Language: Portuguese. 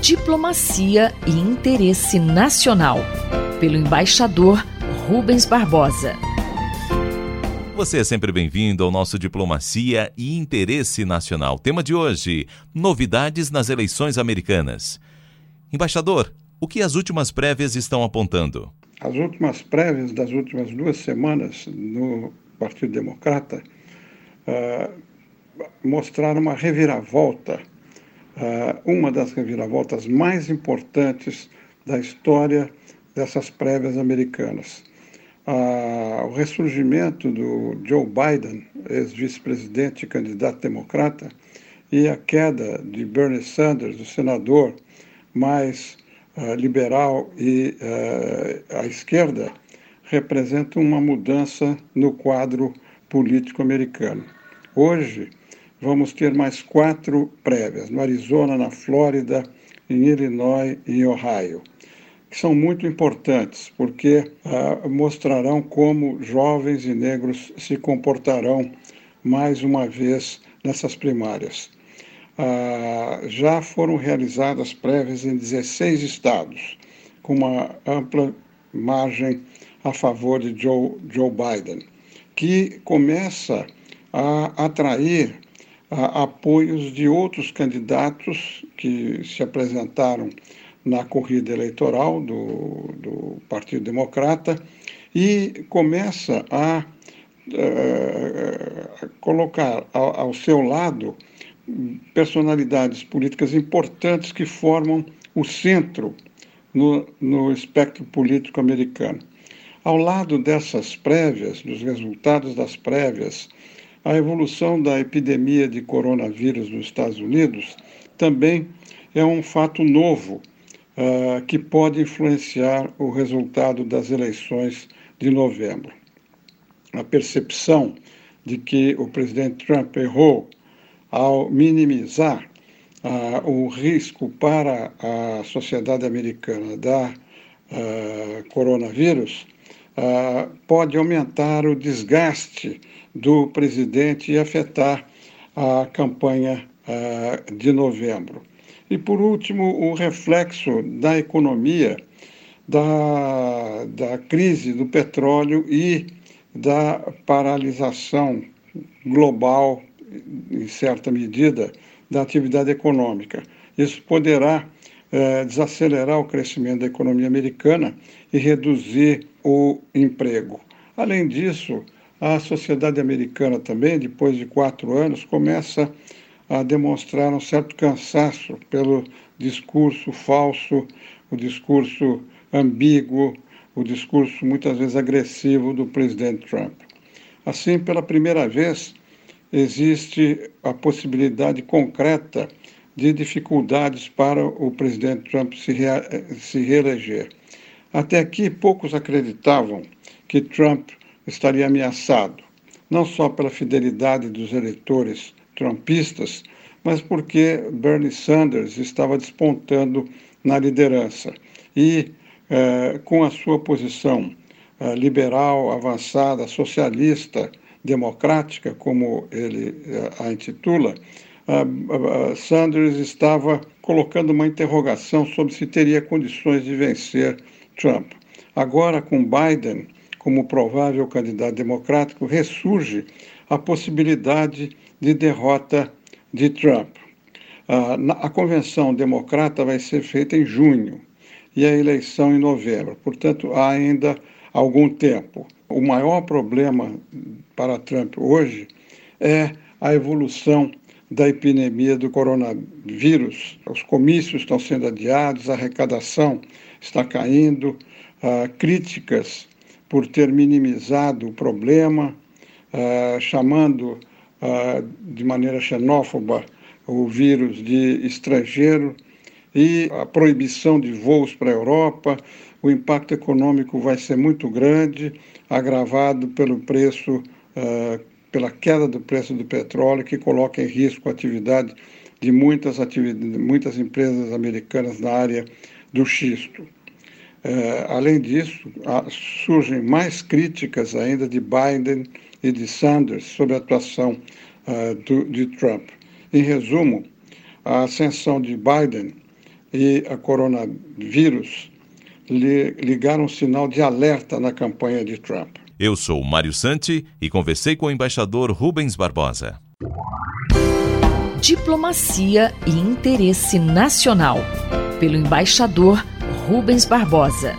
Diplomacia e Interesse Nacional, pelo embaixador Rubens Barbosa. Você é sempre bem-vindo ao nosso Diplomacia e Interesse Nacional. Tema de hoje: novidades nas eleições americanas. Embaixador, o que as últimas prévias estão apontando? As últimas prévias das últimas duas semanas no Partido Democrata uh, mostraram uma reviravolta, uh, uma das reviravoltas mais importantes da história dessas prévias americanas. Uh, o ressurgimento do Joe Biden, ex-vice-presidente e candidato democrata, e a queda de Bernie Sanders, o senador mais uh, liberal e à esquerda, representam uma mudança no quadro político americano. Hoje, vamos ter mais quatro prévias, no Arizona, na Flórida, em Illinois e em Ohio, que são muito importantes, porque uh, mostrarão como jovens e negros se comportarão mais uma vez nessas primárias. Uh, já foram realizadas prévias em 16 estados, com uma ampla margem a favor de Joe, Joe Biden, que começa a atrair apoios de outros candidatos que se apresentaram na corrida eleitoral do, do Partido Democrata e começa a uh, colocar ao, ao seu lado personalidades políticas importantes que formam o centro no, no espectro político americano. Ao lado dessas prévias, dos resultados das prévias, a evolução da epidemia de coronavírus nos Estados Unidos também é um fato novo uh, que pode influenciar o resultado das eleições de novembro. A percepção de que o presidente Trump errou ao minimizar uh, o risco para a sociedade americana da uh, coronavírus pode aumentar o desgaste do presidente e afetar a campanha uh, de novembro. E, por último, o reflexo da economia, da, da crise do petróleo e da paralisação global, em certa medida, da atividade econômica. Isso poderá eh, desacelerar o crescimento da economia americana e reduzir o emprego. Além disso, a sociedade americana também, depois de quatro anos, começa a demonstrar um certo cansaço pelo discurso falso, o discurso ambíguo, o discurso muitas vezes agressivo do presidente Trump. Assim, pela primeira vez, existe a possibilidade concreta de dificuldades para o presidente Trump se, se reeleger. Até aqui, poucos acreditavam que Trump estaria ameaçado, não só pela fidelidade dos eleitores trumpistas, mas porque Bernie Sanders estava despontando na liderança. E, eh, com a sua posição eh, liberal, avançada, socialista, democrática, como ele eh, a intitula, Sanders estava colocando uma interrogação sobre se teria condições de vencer Trump. Agora, com Biden como provável candidato democrático, ressurge a possibilidade de derrota de Trump. A convenção democrata vai ser feita em junho e a eleição em novembro, portanto, há ainda algum tempo. O maior problema para Trump hoje é a evolução da epidemia do coronavírus. Os comícios estão sendo adiados, a arrecadação está caindo, críticas por ter minimizado o problema, chamando de maneira xenófoba o vírus de estrangeiro e a proibição de voos para a Europa. O impacto econômico vai ser muito grande, agravado pelo preço, pela queda do preço do petróleo, que coloca em risco a atividade de muitas, muitas empresas americanas na área do xisto. É, além disso, surgem mais críticas ainda de Biden e de Sanders sobre a atuação uh, do, de Trump. Em resumo, a ascensão de Biden e a coronavírus ligaram um sinal de alerta na campanha de Trump. Eu sou Mário Santi e conversei com o embaixador Rubens Barbosa. Diplomacia e interesse nacional, pelo embaixador Rubens Barbosa.